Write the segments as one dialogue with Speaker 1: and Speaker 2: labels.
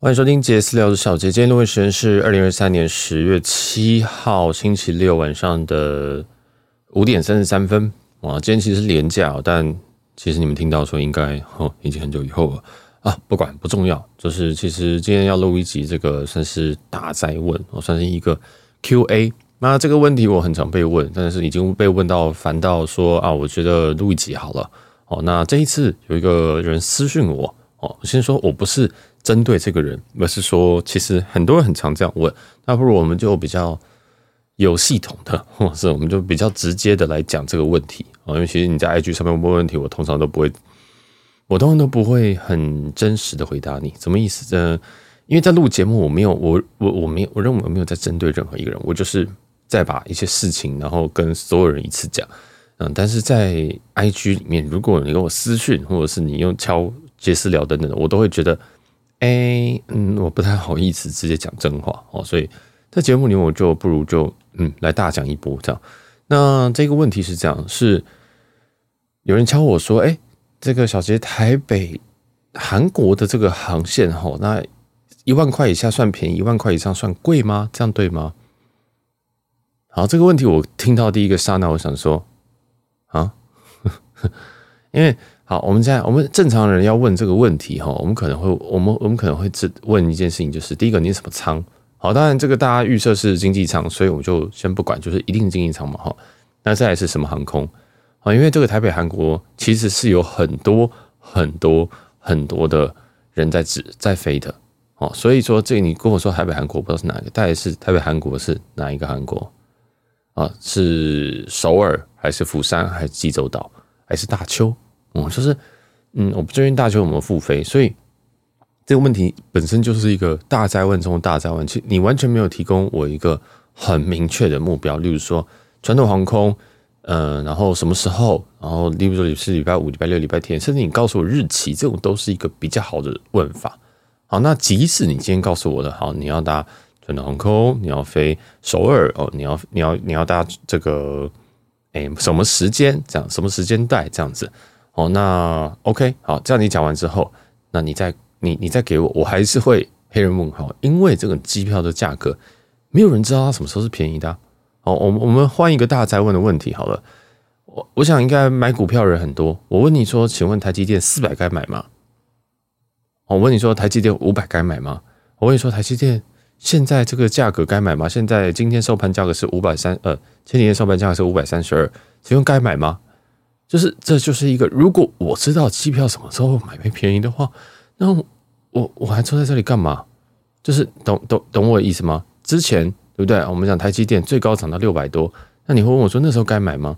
Speaker 1: 欢迎收听杰私聊的小杰，今天录音时间是二零二三年十月七号星期六晚上的五点三十三分。哇，今天其实是连假，但其实你们听到说应该哦，已经很久以后了啊。不管不重要，就是其实今天要录一集这个算是大灾问，我算是一个 Q&A。那这个问题我很常被问，但是已经被问到烦到说啊，我觉得录一集好了。哦，那这一次有一个人私讯我，哦，先说我不是。针对这个人，而是说，其实很多人很常这样问，那不如我们就比较有系统的，或者是我们就比较直接的来讲这个问题啊。因为其实你在 IG 上面问问题，我通常都不会，我通常都不会很真实的回答你。什么意思？呃，因为在录节目，我没有，我我我没有，我认为我没有在针对任何一个人，我就是在把一些事情，然后跟所有人一次讲。嗯，但是在 IG 里面，如果你跟我私讯，或者是你用敲杰私聊等等，我都会觉得。哎、嗯，我不太好意思直接讲真话哦，所以在节目里我就不如就嗯来大讲一波这样。那这个问题是这样，是有人敲我说，哎、这个小杰台北韩国的这个航线哈，那一万块以下算便宜，一万块以上算贵吗？这样对吗？好，这个问题我听到第一个刹那，我想说啊，因为。好，我们现在我们正常人要问这个问题哈，我们可能会我们我们可能会只问一件事情，就是第一个你是什么舱？好，当然这个大家预设是经济舱，所以我们就先不管，就是一定经济舱嘛哈。那再来是什么航空？啊，因为这个台北韩国其实是有很多很多很多的人在指在飞的哦，所以说这你跟我说台北韩国不知道是哪一个，大概是台北韩国是哪一个韩国啊？是首尔还是釜山还是济州岛还是大邱？嗯，就是，嗯，我不确定大邱有没有复飞，所以这个问题本身就是一个大灾问中的大灾问。其实你完全没有提供我一个很明确的目标，例如说传统航空，嗯，然后什么时候，然后例如说你是礼拜五、礼拜六、礼拜天，甚至你告诉我日期，这种都是一个比较好的问法。好，那即使你今天告诉我的，好，你要搭传统航空，你要飞首尔哦，你要你要你要搭这个，哎，什么时间？这样什么时间带？这样子。哦，那 OK，好，这样你讲完之后，那你再你你再给我，我还是会黑人问号，因为这个机票的价格，没有人知道它什么时候是便宜的啊。哦，我们我们换一个大哉问的问题好了，我我想应该买股票人很多，我问你说，请问台积电四百该买吗？我问你说，台积电五百该买吗？我问你说，台积电现在这个价格该买吗？现在今天收盘价格是五百三，呃，前几天收盘价格是五百三十二，请问该买吗？就是，这就是一个，如果我知道机票什么时候买会便宜的话，那我我还坐在这里干嘛？就是懂懂懂我的意思吗？之前对不对？我们讲台积电最高涨到六百多，那你会问我说那时候该买吗？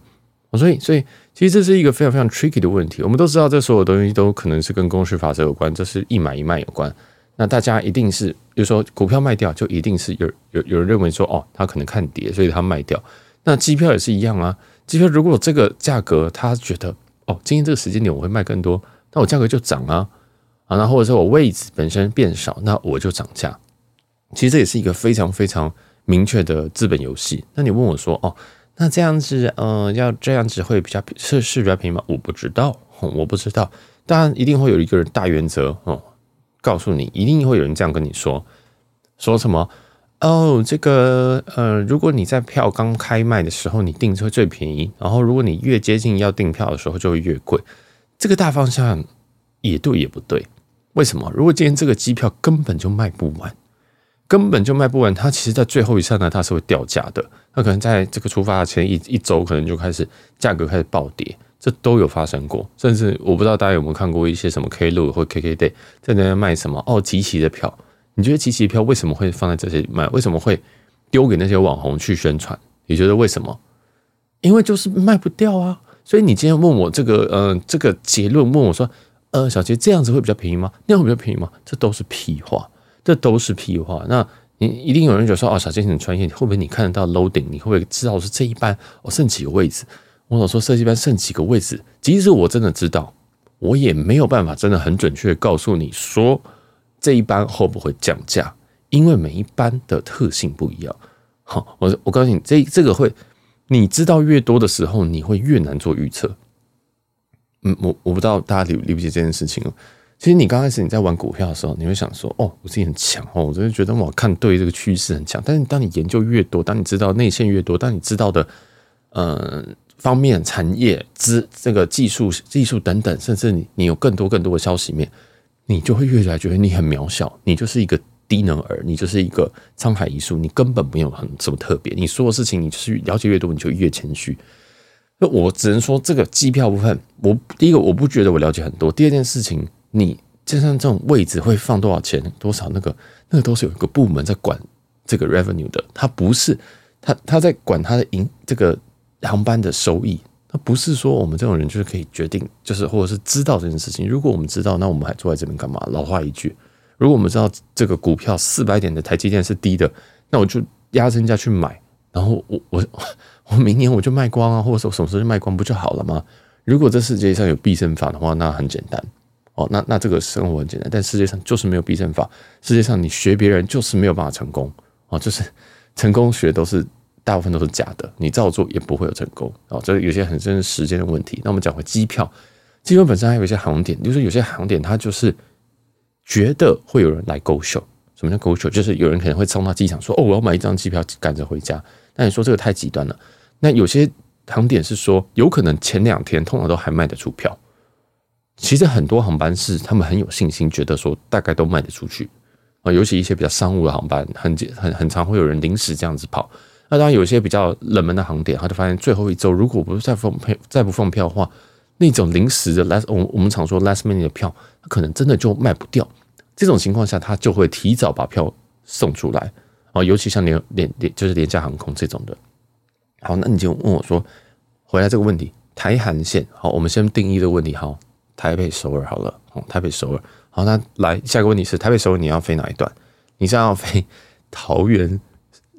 Speaker 1: 我所以所以其实这是一个非常非常 tricky 的问题。我们都知道这所有东西都可能是跟供需法则有关，这是一买一卖有关。那大家一定是，比如说股票卖掉，就一定是有有有人认为说哦，他可能看跌，所以他卖掉。那机票也是一样啊。机票如果这个价格，他觉得哦，今天这个时间点我会卖更多，那我价格就涨啊，啊，那或者说我位置本身变少，那我就涨价。其实这也是一个非常非常明确的资本游戏。那你问我说哦，那这样子，呃，要这样子会比较是是比较便宜吗？我不知道，我不知道。当然一定会有一个人大原则哦，告诉你，一定会有人这样跟你说，说什么？哦，这个呃，如果你在票刚开卖的时候你订车最便宜，然后如果你越接近要订票的时候就会越贵。这个大方向也对也不对。为什么？如果今天这个机票根本就卖不完，根本就卖不完，它其实在最后一刹那它是会掉价的。它可能在这个出发前一一周可能就开始价格开始暴跌，这都有发生过。甚至我不知道大家有没有看过一些什么 KLO 或 KKday 在那边卖什么哦即期的票。你觉得集齐票为什么会放在这些卖？为什么会丢给那些网红去宣传？你觉得为什么？因为就是卖不掉啊！所以你今天问我这个，呃，这个结论，问我说，呃，小杰这样子会比较便宜吗？那样比较便宜吗？这都是屁话，这都是屁话。那你一定有人觉得说，哦，小杰很专业，会不会你看得到 loading？你会不会知道是这一班哦剩几个位置？我老说设计班剩几个位置，即使我真的知道，我也没有办法真的很准确告诉你说。这一班会不会降价？因为每一班的特性不一样。好，我我告诉你，这这个会，你知道越多的时候，你会越难做预测。嗯，我我不知道大家理理不理解这件事情哦。其实你刚开始你在玩股票的时候，你会想说：“哦，我自己很强哦，我真的觉得我看对这个趋势很强。”但是当你研究越多，当你知道内线越多，当你知道的呃方面、产业、资这个技术、技术等等，甚至你你有更多更多的消息面，你就会越来觉得你很渺小，你就是一个低能儿，你就是一个沧海一粟，你根本没有很什么特别。你说的事情，你就是了解越多，你就越谦虚。那我只能说，这个机票部分，我第一个我不觉得我了解很多，第二件事情。你就像这种位置会放多少钱，多少那个那个都是有一个部门在管这个 revenue 的，他不是他他在管他的营这个航班的收益，他不是说我们这种人就是可以决定，就是或者是知道这件事情。如果我们知道，那我们还坐在这边干嘛？老话一句，如果我们知道这个股票四百点的台积电是低的，那我就压身价去买，然后我我 我明年我就卖光啊，或者说什么时候就卖光不就好了吗？如果这世界上有必胜法的话，那很简单。哦，那那这个生活很简单，但世界上就是没有必胜法。世界上你学别人就是没有办法成功哦，就是成功学都是大部分都是假的，你照做也不会有成功哦。这有些很真是时间的问题。那我们讲回机票，机票本身还有一些航点，就是有些航点它就是觉得会有人来勾手。什么叫勾手就是有人可能会冲到机场说：“哦，我要买一张机票赶着回家。”那你说这个太极端了。那有些航点是说，有可能前两天通常都还卖得出票。其实很多航班是他们很有信心，觉得说大概都卖得出去啊，尤其一些比较商务的航班，很很很常会有人临时这样子跑。那当然有一些比较冷门的航点，他就发现最后一周如果不是再放票再不放票的话，那种临时的 last 我我们常说 last minute 的票，他可能真的就卖不掉。这种情况下，他就会提早把票送出来啊，尤其像廉廉廉就是廉价航空这种的。好，那你就问我说，回来这个问题，台韩线好，我们先定义这个问题好。台北首尔好了，哦，台北首尔好，那来下一个问题是台北首尔你要飞哪一段？你是要飞桃园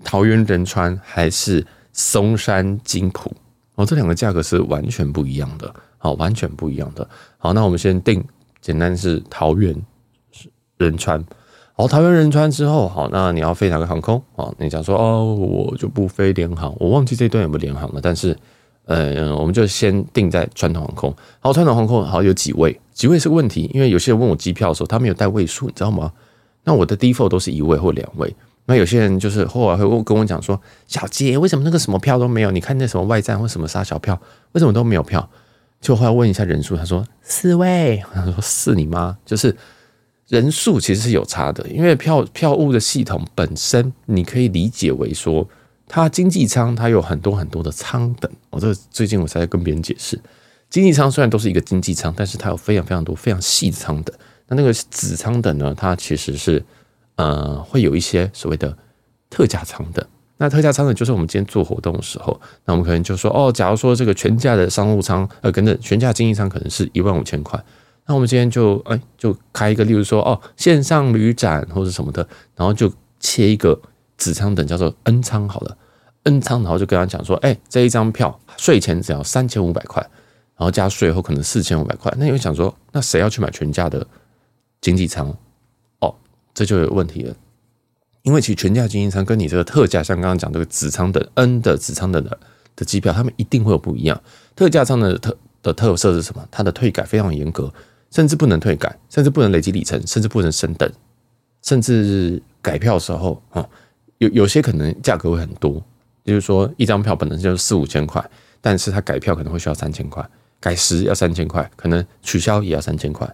Speaker 1: 桃园仁川还是松山金浦？哦，这两个价格是完全不一样的，好，完全不一样的。好，那我们先定简单是桃园仁川，好，桃园仁川之后，好，那你要飞哪个航空？好，你讲说哦，我就不飞联航，我忘记这段有没有联航了，但是。呃，我们就先定在传统航空。好，传统航空好有几位？几位是个问题，因为有些人问我机票的时候，他没有带位数，你知道吗？那我的 default 都是一位或两位。那有些人就是后来会问跟我讲说：“小杰，为什么那个什么票都没有？你看那什么外站或什么杀小票，为什么都没有票？”就后来问一下人数，他说四位。他说是你妈，就是人数其实是有差的，因为票票务的系统本身，你可以理解为说。它经济舱它有很多很多的舱等，我这最近我才跟别人解释，经济舱虽然都是一个经济舱，但是它有非常非常多非常细的舱等。那那个子舱等呢，它其实是呃会有一些所谓的特价舱的。那特价舱呢，就是我们今天做活动的时候，那我们可能就说哦，假如说这个全价的商务舱呃，跟着全价经济舱可能是一万五千块，那我们今天就哎就开一个，例如说哦线上旅展或者什么的，然后就切一个子舱等叫做 N 舱好了。N 舱，然后就跟他讲说，哎、这一张票税前只要三千五百块，然后加税后可能四千五百块。那你会想说，那谁要去买全价的经济舱？这就有问题了，因为其实全价经营舱跟你这个特价，像刚刚讲这个子舱的 N 的子舱的的的机票，他们一定会有不一样。特价舱的特的特色是什么？它的退改非常严格，甚至不能退改，甚至不能累积里程，甚至不能升等，甚至改票的时候啊、有有些可能价格会很多。就是说，一张票本来就是四五千块，但是他改票可能会需要三千块，改时要三千块，可能取消也要三千块。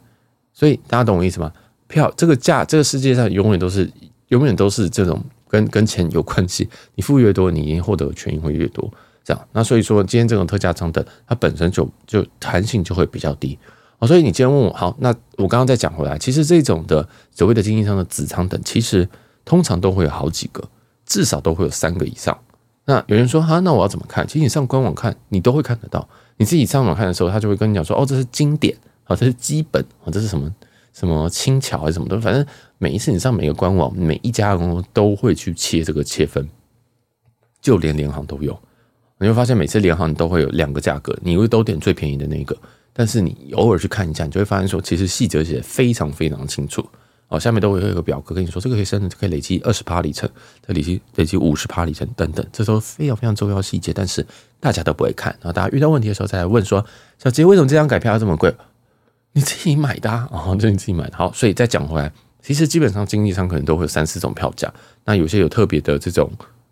Speaker 1: 所以大家懂我意思吗？票这个价，这个世界上永远都是永远都是这种跟跟钱有关系。你付越多，你获得的权益会越多。这样，那所以说今天这种特价舱等，它本身就就弹性就会比较低。哦所以你今天问我，好，那我刚刚再讲回来，其实这种的所谓的经济舱的子舱等，其实通常都会有好几个，至少都会有三个以上。那有人说哈，那我要怎么看？其实你上官网看，你都会看得到。你自己上网看的时候，他就会跟你讲说，哦，这是经典，啊，这是基本，啊，这是什么什么轻巧还是什么的。反正每一次你上每个官网，每一家公司都会去切这个切分，就连联航都有。你会发现每次联航都会有两个价格，你会都点最便宜的那个，但是你偶尔去看一下，你就会发现说，其实细则写得非常非常清楚。哦，下面都会有一个表格跟你说，这个可以升，可以累积二十趴里程，这累积累积五十趴里程等等，这都非常非常重要细节，但是大家都不会看。然后大家遇到问题的时候再来问说，小杰为什么这张改票要这么贵？你自己买的啊，哦，就你自己买的。好，所以再讲回来，其实基本上经济舱可能都会有三四种票价，那有些有特别的这种，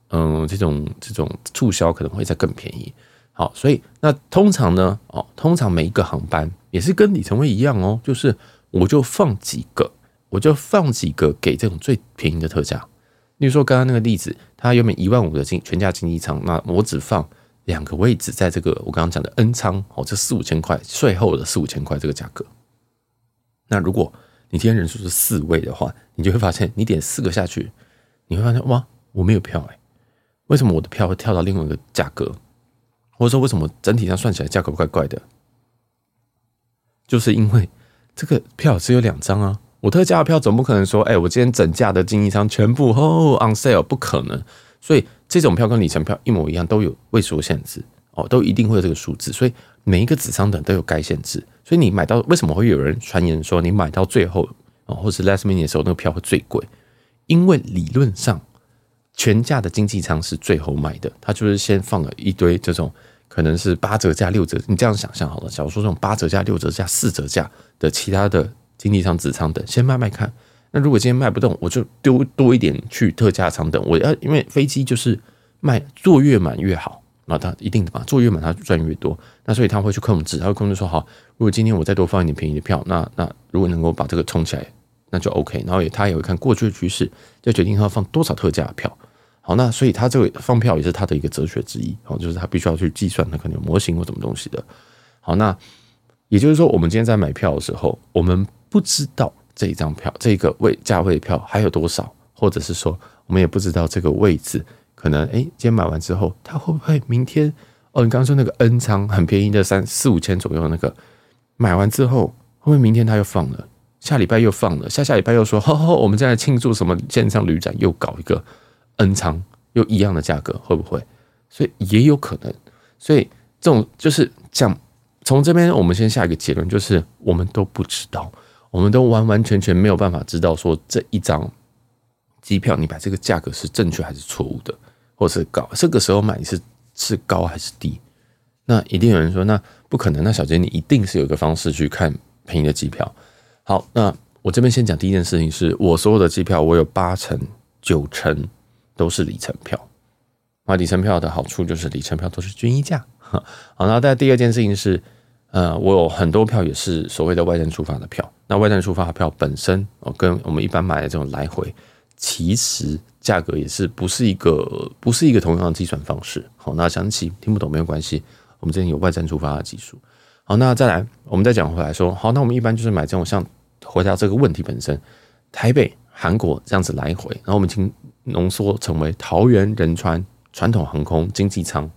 Speaker 1: 嗯，这种这种促销可能会再更便宜。好，所以那通常呢，哦，通常每一个航班也是跟里程位一样哦，就是我就放几个，我就放几个给这种最便宜的特价。例如说刚刚那个例子，它原本一万五的经全价经济舱，那我只放两个位置在这个我刚刚讲的 N 仓哦，这四五千块税后的四五千块这个价格。那如果你今天人数是四位的话，你就会发现你点四个下去，你会发现哇，我没有票哎，为什么我的票会跳到另外一个价格？或者说为什么整体上算起来价格怪怪的？就是因为这个票只有两张啊。我特价的票总不可能说，哎、我今天整价的经济舱全部哦 on sale，不可能。所以这种票跟里程票一模一样，都有位数限制哦，都一定会有这个数字。所以每一个子舱等都有该限制。所以你买到为什么会有人传言说你买到最后哦，或是 last minute 的时候那个票会最贵？因为理论上全价的经济舱是最后买的，他就是先放了一堆这种可能是八折价、六折，你这样想象好了。假如说这种八折价、六折价、四折价的其他的。经济舱、子舱等，先卖卖看。那如果今天卖不动，我就丢多一点去特价舱等。我要因为飞机就是卖坐越满越好，那他一定的嘛，坐越满他赚越多。那所以他会去控制，他会控制说好，如果今天我再多放一点便宜的票，那那如果能够把这个冲起来，那就 OK。然后也他也会看过去的趋势，就决定他要放多少特价票。好，那所以他这个放票也是他的一个哲学之一。好，就是他必须要去计算，他可能有模型或什么东西的。好，那也就是说，我们今天在买票的时候，我们。不知道这一张票，这个位价位的票还有多少，或者是说，我们也不知道这个位置可能，哎，今天买完之后，它会不会明天？哦，你刚刚说那个 N 仓很便宜的三四五千左右那个，买完之后，会不会明天他又放了？下礼拜又放了？下下礼拜又说，呵呵，我们在庆祝什么线上旅展，又搞一个 N 仓，又一样的价格，会不会？所以也有可能。所以这种就是讲，从这边我们先下一个结论，就是我们都不知道。我们都完完全全没有办法知道说，这一张机票你买这个价格是正确还是错误的，或是高，这个时候买是是高还是低？那一定有人说，那不可能。那小杰你一定是有一个方式去看便宜的机票。好，那我这边先讲第一件事情是，我所有的机票我有八成九成都是里程票。那里程票的好处就是里程票都是均一价。好，那再第二件事情是。呃，我有很多票也是所谓的外站出发的票。那外站出发的票本身，哦，跟我们一般买的这种来回，其实价格也是不是一个不是一个同样的计算方式。好，那详细听不懂没有关系，我们这边有外站出发的技术。好，那再来，我们再讲回来说，好，那我们一般就是买这种像回答这个问题本身，台北、韩国这样子来回，然后我们已经浓缩成为桃园、仁川传统航空经济舱。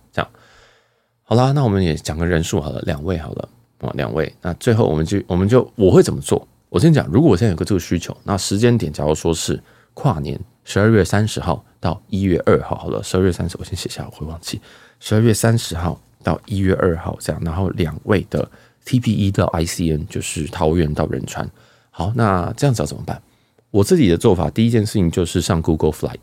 Speaker 1: 好啦，那我们也讲个人数好了，两位好了啊，两位。那最后我们就我们就我会怎么做？我先讲，如果我现在有个这个需求，那时间点假如说是跨年十二月三十号到一月二号，好了，十二月三十我先写下，我会忘记。十二月三十号到一月二号这样，然后两位的 TPE 到 ICN 就是桃园到仁川。好，那这样子要怎么办？我自己的做法，第一件事情就是上 Google Flight，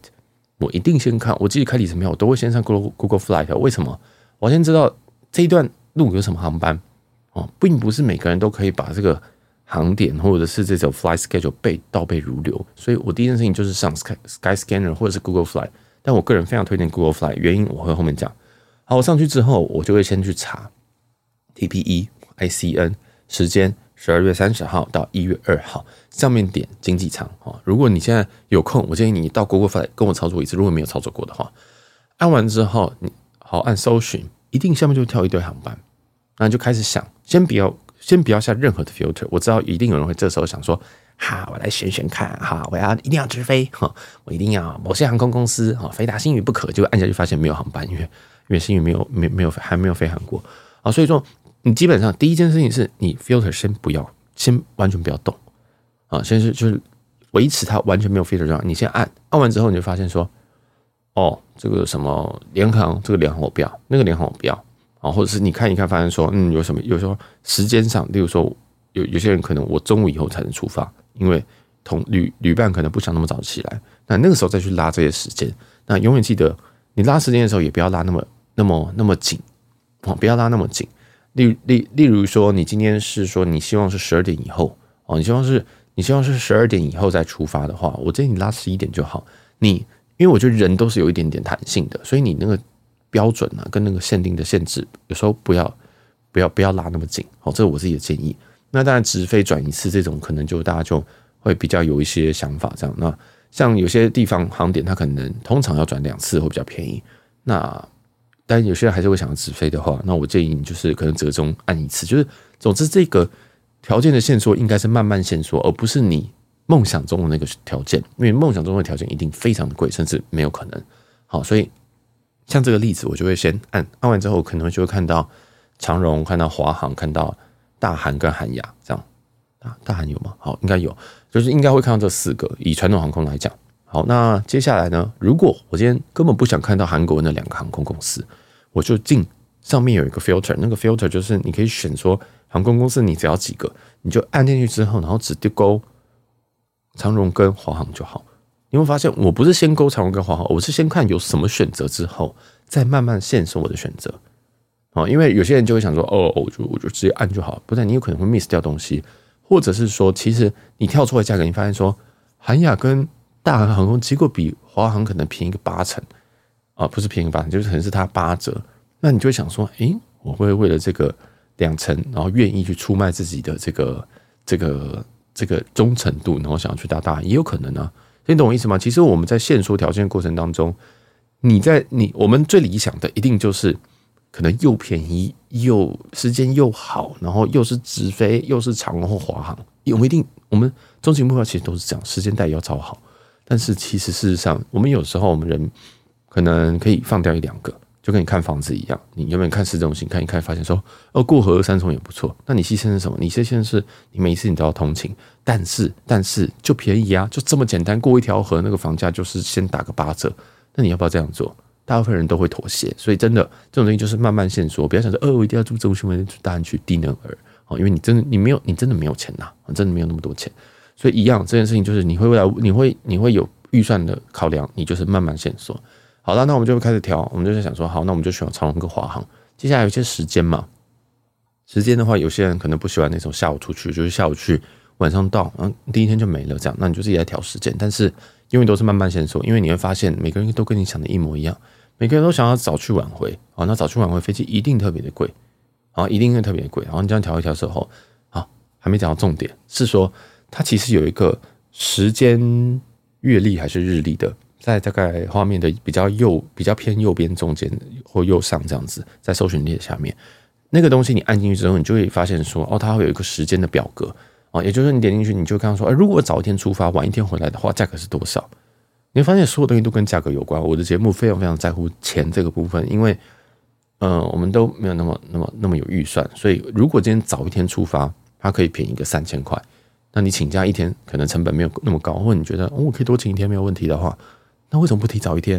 Speaker 1: 我一定先看，我自己开里程票，我都会先上 Google Google Flight，为什么？我先知道这一段路有什么航班哦，并不是每个人都可以把这个航点或者是这种 flight schedule 背倒背如流，所以我第一件事情就是上 Sky Sky Scanner 或者是 Google Flight，但我个人非常推荐 Google Flight，原因我会后面讲。好，我上去之后，我就会先去查 TPE ICN 时间，十二月三十号到一月二号，上面点经济舱哦。如果你现在有空，我建议你到 Google Flight 跟我操作一次，如果没有操作过的话，按完之后你。好，按搜寻，一定下面就跳一堆航班，那就开始想，先不要，先不要下任何的 filter。我知道一定有人会这时候想说，哈，我来选选看，哈，我要一定要直飞，哈，我一定要某些航空公司，哈，飞达星宇不可，就按下去发现没有航班，因为因为星宇没有没没有还没有飞航过，啊，所以说你基本上第一件事情是你 filter 先不要，先完全不要动，啊，先是就是维持它完全没有 filter 状态，你先按，按完之后你就发现说。哦，这个什么联航，这个联航我不要，那个联航我不要啊，或者是你看一看，发现说，嗯，有什么？有时候时间上，例如说，有有些人可能我中午以后才能出发，因为同旅旅伴可能不想那么早起来，那那个时候再去拉这些时间，那永远记得，你拉时间的时候也不要拉那么那么那么紧，哦，不要拉那么紧。例例例如说，你今天是说你希望是十二点以后哦，你希望是你希望是十二点以后再出发的话，我建议你拉十一点就好。你因为我觉得人都是有一点点弹性的，所以你那个标准啊，跟那个限定的限制，有时候不要不要不要拉那么紧哦，这是我自己的建议。那当然直飞转一次这种，可能就大家就会比较有一些想法这样。那像有些地方航点，它可能通常要转两次会比较便宜。那但有些人还是会想要直飞的话，那我建议你就是可能折中按一次。就是总之这个条件的限缩应该是慢慢限缩，而不是你梦想中的那个条件。因为梦想中的条件一定非常的贵，甚至没有可能。好，所以像这个例子，我就会先按按完之后，可能就会看到长荣、看到华航、看到大韩跟韩亚这样。大大韩有吗？好，应该有，就是应该会看到这四个。以传统航空来讲。好，那接下来呢？如果我今天根本不想看到韩国那两个航空公司，我就进上面有一个 filter，那个 filter 就是你可以选说航空公司你只要几个，你就按进去之后，然后只丢勾长荣跟华航就好。你会发现，我不是先勾长荣跟华航，我是先看有什么选择之后，再慢慢限缩我的选择。啊，因为有些人就会想说，哦，我就我就直接按就好，不然你有可能会 miss 掉东西，或者是说，其实你跳出来价格，你发现说韩亚跟大韩航空结果比华航可能便宜个八成啊，不是便宜八成，就是可能是它八折。那你就会想说，诶，我会为了这个两成，然后愿意去出卖自己的这个这个这个忠诚度，然后想要去搭大，也有可能啊。你懂我意思吗？其实我们在限缩条件过程当中，你在你我们最理想的一定就是可能又便宜又时间又好，然后又是直飞又是长龙或华航，我们一定我们终极目标其实都是这样，时间带也要超好。但是其实事实上，我们有时候我们人可能可以放掉一两个，就跟你看房子一样，你有没有看市中心看一看，发现说哦，过河三重也不错。那你牺牲是什么？你牺牲是你每一次你都要通勤，但是但是就便宜啊，就这么简单，过一条河那个房价就是先打个八折。那你要不要这样做？大部分人都会妥协，所以真的这种东西就是慢慢限缩，不要想说哦，我一定要住中心，我一定要住大安区低能儿哦，因为你真的你没有你真的没有钱呐，真的没有那么多钱。所以一样，这件事情就是你会未来你会你会有预算的考量，你就是慢慢限缩。好了，那我们就开始调，我们就在想说，好，那我们就选长荣跟华航。接下来有些时间嘛，时间的话，有些人可能不喜欢那种下午出去，就是下午去，晚上到，然后第一天就没了这样。那你就自己来调时间，但是因为都是慢慢先说，因为你会发现每个人都跟你想的一模一样，每个人都想要早去晚回啊，那早去晚回飞机一定特别的贵啊，一定会特别贵。然后你这样调一调之后，好，还没讲到重点，是说。它其实有一个时间月历还是日历的，在大概画面的比较右、比较偏右边中间或右上这样子，在搜寻列下面那个东西，你按进去之后，你就会发现说，哦，它会有一个时间的表格哦，也就是说，你点进去，你就看到说，哎，如果早一天出发，晚一天回来的话，价格是多少？你会发现所有东西都跟价格有关。我的节目非常非常在乎钱这个部分，因为，嗯、呃，我们都没有那么、那么、那么有预算，所以如果今天早一天出发，它可以便宜个三千块。那你请假一天，可能成本没有那么高，或者你觉得哦，我可以多请一天没有问题的话，那为什么不提早一天？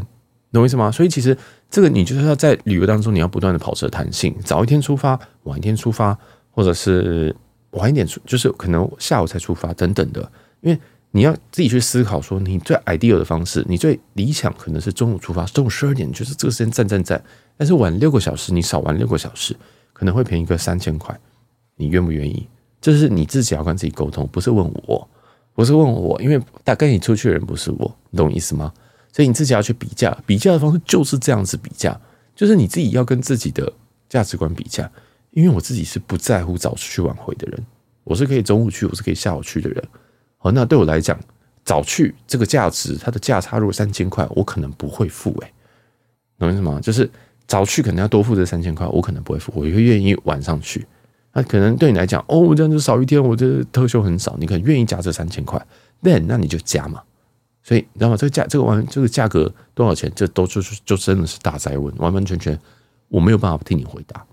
Speaker 1: 懂我意思吗？所以其实这个你就是要在旅游当中，你要不断的保持弹性，早一天出发，晚一天出发，或者是晚一点出，就是可能下午才出发等等的，因为你要自己去思考说，你最 ideal 的方式，你最理想可能是中午出发，中午十二点就是这个时间站站站，但是晚六个小时，你少玩六个小时，可能会便宜个三千块，你愿不愿意？就是你自己要跟自己沟通，不是问我，不是问我，因为带跟你出去的人不是我，你懂我意思吗？所以你自己要去比价，比价的方式就是这样子比价，就是你自己要跟自己的价值观比价。因为我自己是不在乎早出去晚回的人，我是可以中午去，我是可以下午去的人。好，那对我来讲，早去这个价值，它的价差如果三千块，我可能不会付。哎，懂意思吗？就是早去可能要多付这三千块，我可能不会付，我也会愿意晚上去。那可能对你来讲，哦，这样子少一天，我这特休很少，你可能愿意加这三千块那那你就加嘛。所以你知道吗？这个价，这个完，这个价格多少钱，这都就是就真的是大灾问，完完全全我没有办法替你回答。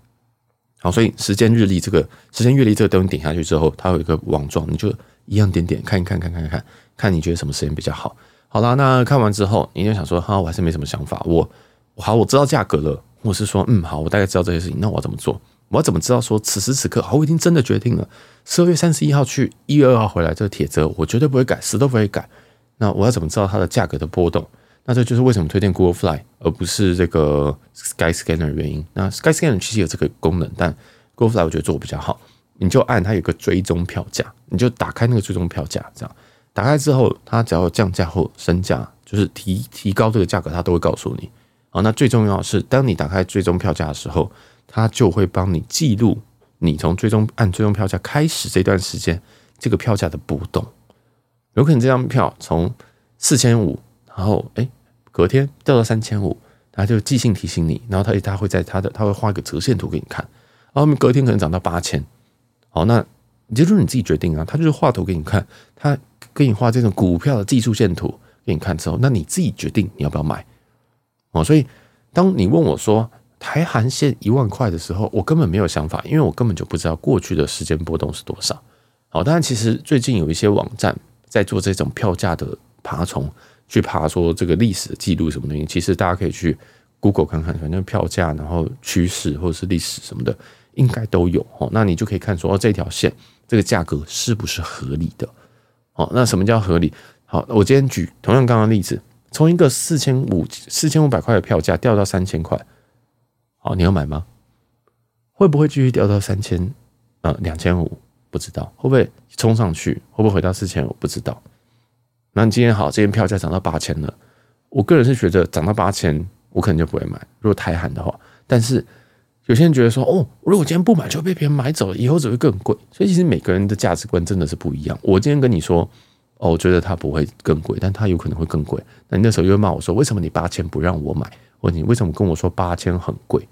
Speaker 1: 好，所以时间日历这个时间月历这个东西点下去之后，它有一个网状，你就一样点点看一看，看看看看，你觉得什么时间比较好。好啦，那看完之后，你就想说，哈，我还是没什么想法。我好，我知道价格了，我是说，嗯，好，我大概知道这些事情，那我要怎么做？我怎么知道说此时此刻，好，我已经真的决定了，十二月三十一号去，一月二号回来，这个铁则我绝对不会改，死都不会改。那我要怎么知道它的价格的波动？那这就是为什么推荐 Google Fly 而不是这个 Skyscanner 的原因。那 Skyscanner 其实有这个功能，但 Google Fly 我觉得做的比较好，你就按它有个追踪票价，你就打开那个追踪票价，这样打开之后，它只要降价或升价，就是提提高这个价格，它都会告诉你。好，那最重要的是，当你打开追踪票价的时候，它就会帮你记录你从追踪按追踪票价开始这段时间这个票价的波动。有可能这张票从四千五，然后哎隔天掉到三千五，他就即兴提醒你，然后他他会在他的他会画一个折线图给你看，然后隔天可能涨到八千，好，那就是你自己决定啊，他就是画图给你看，他给你画这种股票的技术线图给你看之后，那你自己决定你要不要买。哦，所以当你问我说台韩线一万块的时候，我根本没有想法，因为我根本就不知道过去的时间波动是多少。好，当然其实最近有一些网站在做这种票价的爬虫，去爬说这个历史的记录什么东西，其实大家可以去 Google 看看，反正票价，然后趋势或者是历史什么的，应该都有。哦，那你就可以看说哦，这条线这个价格是不是合理的？哦，那什么叫合理？好，我今天举同样刚刚例子。从一个四千五四千五百块的票价掉到三千块，好，你要买吗？会不会继续掉到三千？呃，两千五不知道，会不会冲上去？会不会回到四千我？不知道。那你今天好，这边票价涨到八千了，我个人是觉得涨到八千，我可能就不会买。如果台韩的话，但是有些人觉得说，哦，如果今天不买就被别人买走了，以后只会更贵。所以其实每个人的价值观真的是不一样。我今天跟你说。哦，我觉得它不会更贵，但它有可能会更贵。那你那时候又骂我说：“为什么你八千不让我买？问你为什么跟我说八千很贵？”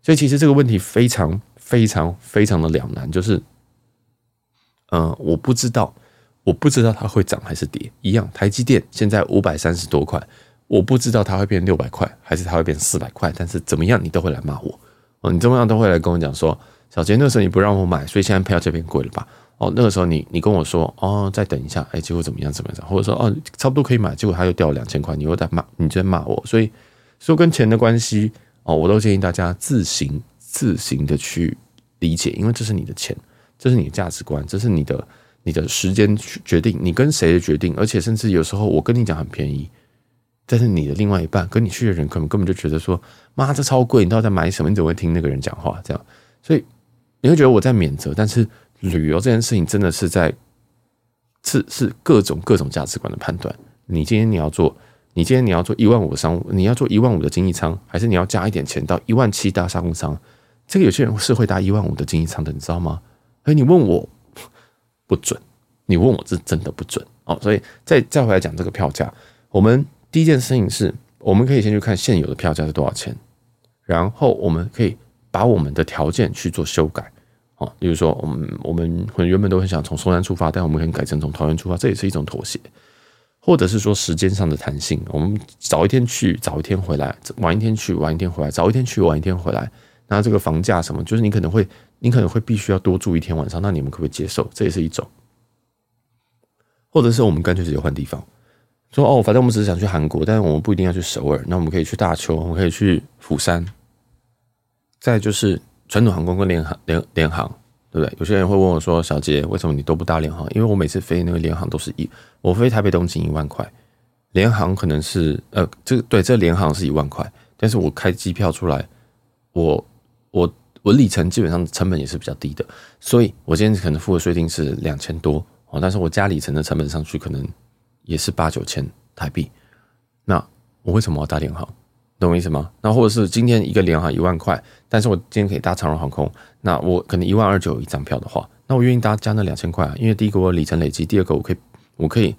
Speaker 1: 所以其实这个问题非常非常非常的两难，就是，呃，我不知道，我不知道它会涨还是跌。一样，台积电现在五百三十多块，我不知道它会变六百块，还是它会变四百块。但是怎么样，你都会来骂我。哦，你怎么样都会来跟我讲说：“小杰，那时候你不让我买，所以现在票这边贵了吧？”哦，那个时候你你跟我说哦，再等一下，哎，结果怎么样怎么样？或者说哦，差不多可以买，结果他又掉两千块，你又在骂，你在骂我，所以说跟钱的关系哦，我都建议大家自行自行的去理解，因为这是你的钱，这是你的价值观，这是你的你的时间决定，你跟谁的决定，而且甚至有时候我跟你讲很便宜，但是你的另外一半跟你去的人可能根本就觉得说，妈，这超贵，你到底在买什么？你怎么会听那个人讲话？这样，所以你会觉得我在免责，但是。旅游这件事情真的是在是是各种各种价值观的判断。你今天你要做，你今天你要做一万五的商务，你要做一万五的经济舱，还是你要加一点钱到一万七搭商务舱？这个有些人是会搭一万五的经济舱的，你知道吗？所以，你问我不准，你问我是真的不准哦。所以再再回来讲这个票价，我们第一件事情是，我们可以先去看现有的票价是多少钱，然后我们可以把我们的条件去做修改。哦，例如说，我们我们可能原本都很想从松山出发，但我们可以改成从桃园出发，这也是一种妥协，或者是说时间上的弹性，我们早一天去，早一天回来，晚一天去，晚一天回来，早一天去，晚一天回来。那这个房价什么，就是你可能会，你可能会必须要多住一天晚上，那你们可不可以接受？这也是一种，或者是我们干脆直接换地方，说哦，反正我们只是想去韩国，但是我们不一定要去首尔，那我们可以去大邱，我们可以去釜山，再就是。传统航空跟联航联联航，对不对？有些人会问我说：“小杰，为什么你都不搭联航？”因为我每次飞那个联航都是一，我飞台北东京一万块，联航可能是呃，这个对，这联航是一万块，但是我开机票出来，我我我里程基本上成本也是比较低的，所以我今天可能付的税金是两千多哦，但是我加里程的成本上去可能也是八九千台币，那我为什么要搭联航？懂我意思吗？那或者是今天一个联航一万块，但是我今天可以搭长荣航空，那我可能一万二九一张票的话，那我愿意搭加那两千块啊，因为第一个我里程累积，第二个我可以我可以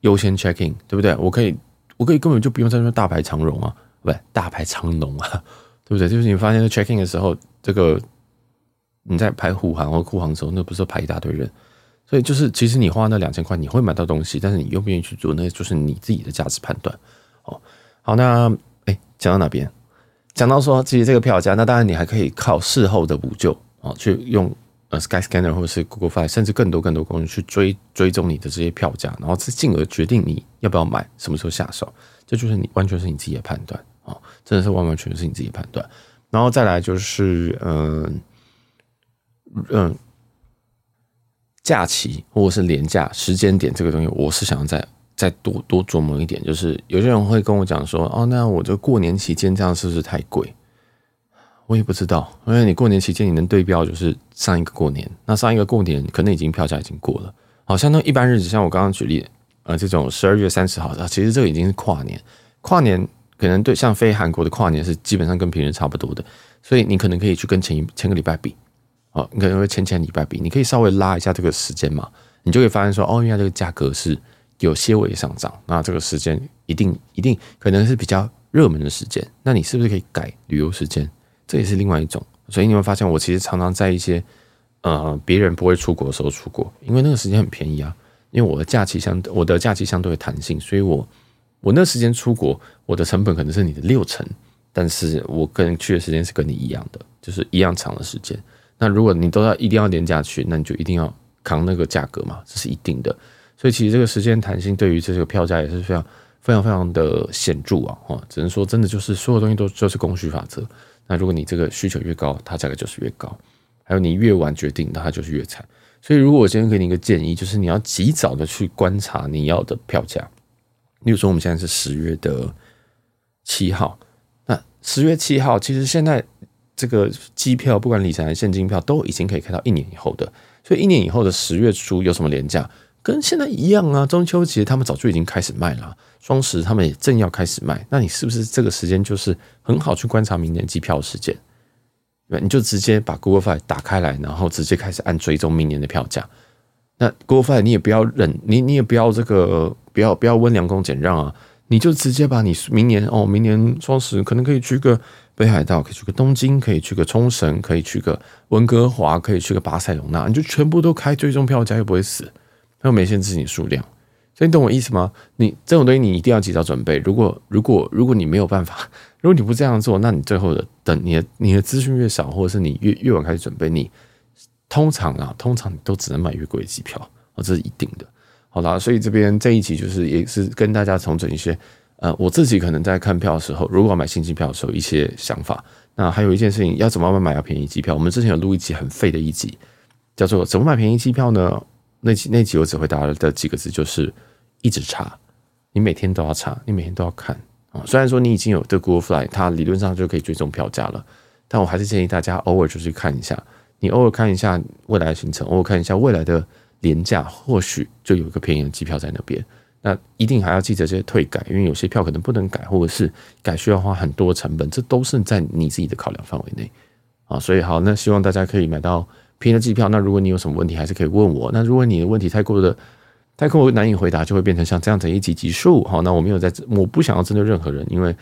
Speaker 1: 优先 check in，对不对？我可以我可以根本就不用在那大排长荣啊，不对，大排长龙啊，对不对？就是你发现 checking 的时候，这个你在排虎航或酷航的时候，那不是排一大堆人，所以就是其实你花那两千块，你会买到东西，但是你愿不愿意去做，那就是你自己的价值判断。哦，好，那。讲到哪边？讲到说，其实这个票价，那当然你还可以靠事后的补救啊，去用呃 Skyscanner 或者是 Google Flight，甚至更多更多工具去追追踪你的这些票价，然后进而决定你要不要买，什么时候下手，这就是你完全是你自己的判断啊，真的是完完全全是你自己判断。然后再来就是嗯嗯，假期或者是连假时间点这个东西，我是想要再。再多多琢磨一点，就是有些人会跟我讲说：“哦，那我这过年期间这样是不是太贵？”我也不知道，因为你过年期间你能对标就是上一个过年，那上一个过年可能已经票价已经过了。好像那一般日子，像我刚刚举例，呃，这种十二月三十号的，其实这个已经是跨年，跨年可能对像非韩国的跨年是基本上跟平日差不多的，所以你可能可以去跟前一前个礼拜比，哦，你可能会前前礼拜比，你可以稍微拉一下这个时间嘛，你就会发现说，哦，原来这个价格是有些微上涨，那这个时间一定一定可能是比较热门的时间，那你是不是可以改旅游时间？这也是另外一种，所以你会发现，我其实常常在一些。呃，别人不会出国的时候出国，因为那个时间很便宜啊。因为我的假期相，我的假期相对弹性，所以我我那时间出国，我的成本可能是你的六成，但是我跟去的时间是跟你一样的，就是一样长的时间。那如果你都要一定要廉价去，那你就一定要扛那个价格嘛，这是一定的。所以其实这个时间弹性对于这个票价也是非常非常非常的显著啊。哈，只能说真的就是所有东西都就是供需法则。那如果你这个需求越高，它价格就是越高。还有你越晚决定，那它就是越惨。所以，如果我今天给你一个建议，就是你要及早的去观察你要的票价。例如说，我们现在是十月的七号，那十月七号其实现在这个机票，不管理财还是现金票，都已经可以开到一年以后的。所以，一年以后的十月初有什么廉价？跟现在一样啊。中秋节他们早就已经开始卖了，双十他们也正要开始卖。那你是不是这个时间就是很好去观察明年机票的时间？你就直接把 Google Fly 打开来，然后直接开始按追踪明年的票价。那 Google Fly 你也不要忍，你你也不要这个，不要不要温良恭俭让啊！你就直接把你明年哦，明年双十可能可以去个北海道，可以去个东京，可以去个冲绳，可以去个温哥华，可以去个巴塞隆纳，你就全部都开最终票价，又不会死，又没限制你数量。所以你懂我意思吗？你这种东西你一定要及早准备。如果如果如果你没有办法，如果你不这样做，那你最后的等你的你的资讯越少，或者是你越越晚开始准备，你通常啊，通常你都只能买越贵的机票，哦，这是一定的。好啦，所以这边这一集就是也是跟大家重整一些，呃，我自己可能在看票的时候，如果买新机票的时候一些想法。那还有一件事情，要怎么买要便宜机票？我们之前有录一集很废的一集，叫做怎么买便宜机票呢？那集那集我只回答的几个字就是。一直查，你每天都要查，你每天都要看啊。虽然说你已经有这 Google Fly，它理论上就可以追踪票价了，但我还是建议大家偶尔就去看一下。你偶尔看一下未来的行程，偶尔看一下未来的廉价，或许就有一个便宜的机票在那边。那一定还要记得这些退改，因为有些票可能不能改，或者是改需要花很多成本，这都是在你自己的考量范围内啊。所以好，那希望大家可以买到便宜的机票。那如果你有什么问题，还是可以问我。那如果你的问题太过的太过难以回答，就会变成像这样子一集集数。好，那我没有在，我不想要针对任何人，因为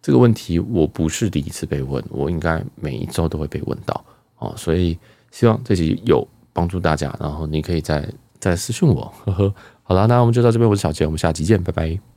Speaker 1: 这个问题我不是第一次被问，我应该每一周都会被问到。啊，所以希望这集有帮助大家，然后你可以再再私信我。呵呵，好了，那我们就到这边，我是小杰，我们下期见，拜拜。